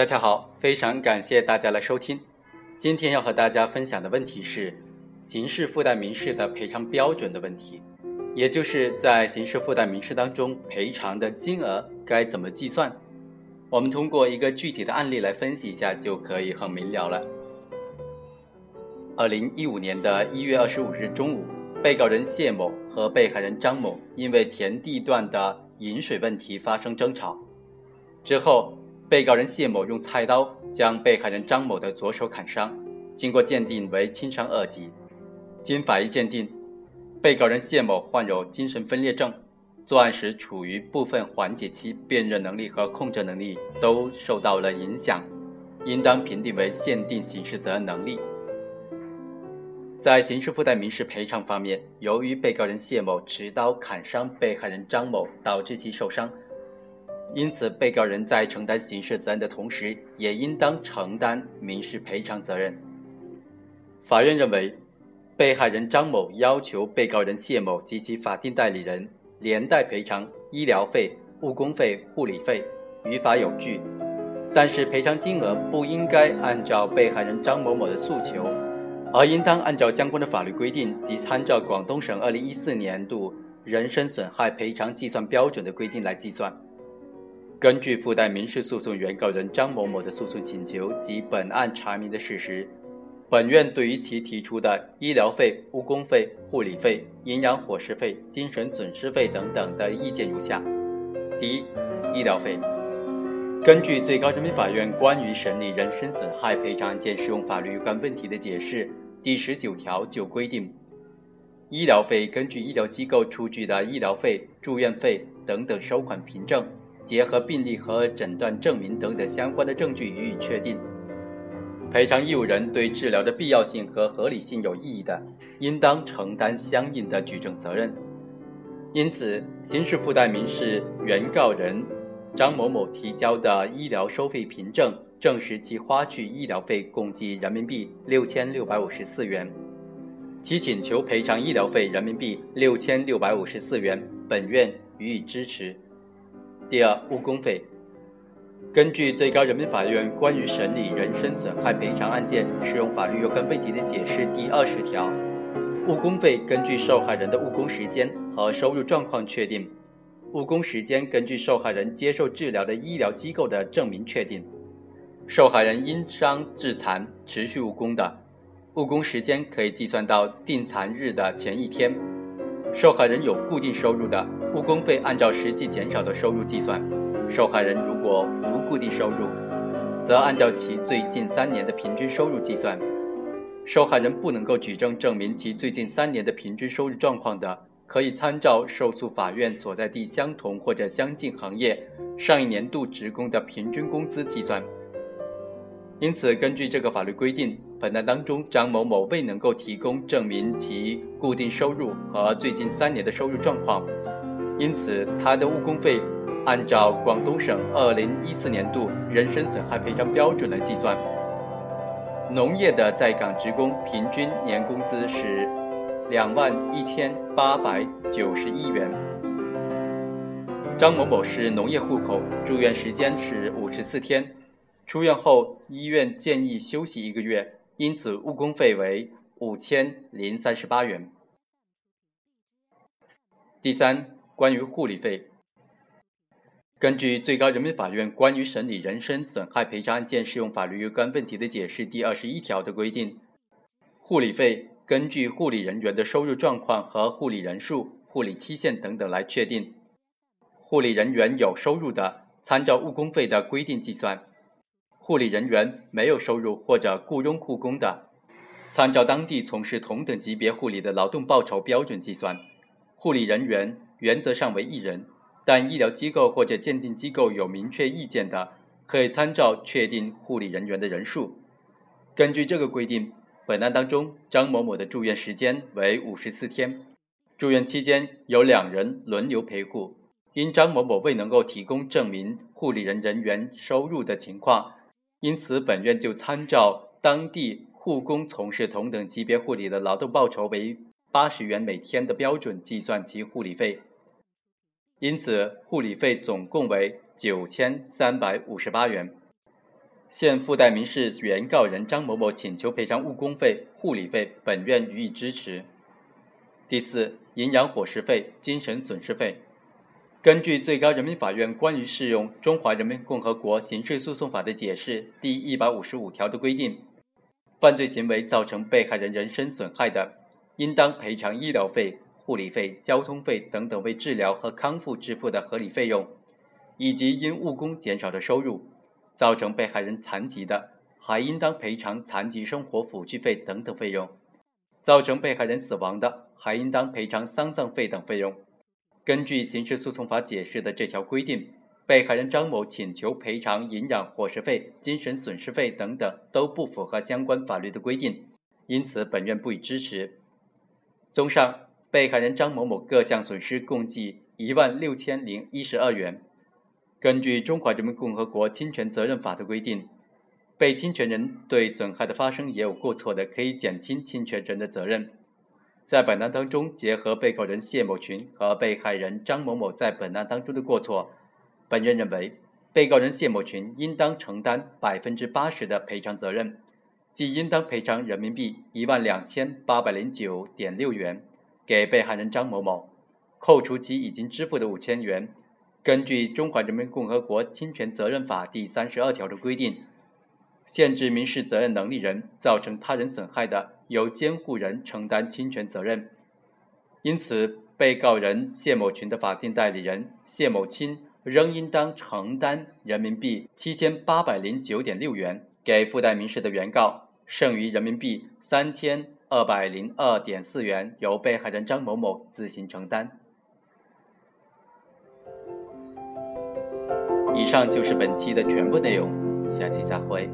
大家好，非常感谢大家来收听。今天要和大家分享的问题是刑事附带民事的赔偿标准的问题，也就是在刑事附带民事当中赔偿的金额该怎么计算。我们通过一个具体的案例来分析一下，就可以很明了了。二零一五年的一月二十五日中午，被告人谢某和被害人张某因为田地段的饮水问题发生争吵，之后。被告人谢某用菜刀将被害人张某的左手砍伤，经过鉴定为轻伤二级。经法医鉴定，被告人谢某患有精神分裂症，作案时处于部分缓解期，辨认能力和控制能力都受到了影响，应当评定为限定刑事责任能力。在刑事附带民事赔偿方面，由于被告人谢某持刀砍伤被害人张某，导致其受伤。因此，被告人在承担刑事责任的同时，也应当承担民事赔偿责任。法院认为，被害人张某要求被告人谢某及其法定代理人连带赔偿医疗费、误工费、护理费，于法有据。但是，赔偿金额不应该按照被害人张某某的诉求，而应当按照相关的法律规定及参照广东省2014年度人身损害赔偿计算标准的规定来计算。根据附带民事诉讼原告人张某某的诉讼请求及本案查明的事实，本院对于其提出的医疗费、误工费、护理费、营养伙食费、精神损失费等等的意见如下：第一，医疗费。根据最高人民法院关于审理人身损害赔偿案件适用法律有关问题的解释第十九条就规定，医疗费根据医疗机构出具的医疗费、住院费等等收款凭证。结合病历和诊断证明等等相关的证据予以确定，赔偿义务人对治疗的必要性和合理性有异议的，应当承担相应的举证责任。因此，刑事附带民事原告人张某某提交的医疗收费凭证证实其花去医疗费共计人民币六千六百五十四元，其请求赔偿医疗费人民币六千六百五十四元，本院予以支持。第二，误工费。根据最高人民法院关于审理人身损害赔偿案件适用法律若干问题的解释第二十条，误工费根据受害人的误工时间和收入状况确定。误工时间根据受害人接受治疗的医疗机构的证明确定。受害人因伤致残持续误工的，误工时间可以计算到定残日的前一天。受害人有固定收入的，误工费按照实际减少的收入计算；受害人如果无固定收入，则按照其最近三年的平均收入计算。受害人不能够举证证明其最近三年的平均收入状况的，可以参照受诉法院所在地相同或者相近行业上一年度职工的平均工资计算。因此，根据这个法律规定。本案当中，张某某未能够提供证明其固定收入和最近三年的收入状况，因此他的误工费按照广东省二零一四年度人身损害赔偿标准来计算。农业的在岗职工平均年工资是两万一千八百九十一元。张某某是农业户口，住院时间是五十四天，出院后医院建议休息一个月。因此，误工费为五千零三十八元。第三，关于护理费，根据最高人民法院关于审理人身损害赔偿案件适用法律有关问题的解释第二十一条的规定，护理费根据护理人员的收入状况和护理人数、护理期限等等来确定。护理人员有收入的，参照误工费的规定计算。护理人员没有收入或者雇佣护工的，参照当地从事同等级别护理的劳动报酬标准计算。护理人员原则上为一人，但医疗机构或者鉴定机构有明确意见的，可以参照确定护理人员的人数。根据这个规定，本案当中张某某的住院时间为五十四天，住院期间有两人轮流陪护。因张某某未能够提供证明护理人人员收入的情况。因此，本院就参照当地护工从事同等级别护理的劳动报酬为八十元每天的标准计算其护理费。因此，护理费总共为九千三百五十八元。现附带民事原告人张某某请求赔偿误工费、护理费，本院予以支持。第四，营养伙食费、精神损失费。根据最高人民法院关于适用《中华人民共和国刑事诉讼法》的解释第一百五十五条的规定，犯罪行为造成被害人人身损害的，应当赔偿医疗费、护理费、交通费等等为治疗和康复支付的合理费用，以及因误工减少的收入。造成被害人残疾的，还应当赔偿残疾生活抚恤费等等费用；造成被害人死亡的，还应当赔偿丧葬费等费用。根据刑事诉讼法解释的这条规定，被害人张某请求赔偿营养伙食费、精神损失费等等都不符合相关法律的规定，因此本院不予支持。综上，被害人张某某各项损失共计一万六千零一十二元。根据《中华人民共和国侵权责任法》的规定，被侵权人对损害的发生也有过错的，可以减轻侵权人的责任。在本案当中，结合被告人谢某群和被害人张某某在本案当中的过错，本院认为，被告人谢某群应当承担百分之八十的赔偿责任，即应当赔偿人民币一万两千八百零九点六元给被害人张某某，扣除其已经支付的五千元。根据《中华人民共和国侵权责任法》第三十二条的规定，限制民事责任能力人造成他人损害的，由监护人承担侵权责任。因此，被告人谢某群的法定代理人谢某清仍应当承担人民币七千八百零九点六元给附带民事的原告，剩余人民币三千二百零二点四元由被害人张某某自行承担。以上就是本期的全部内容，下期再会。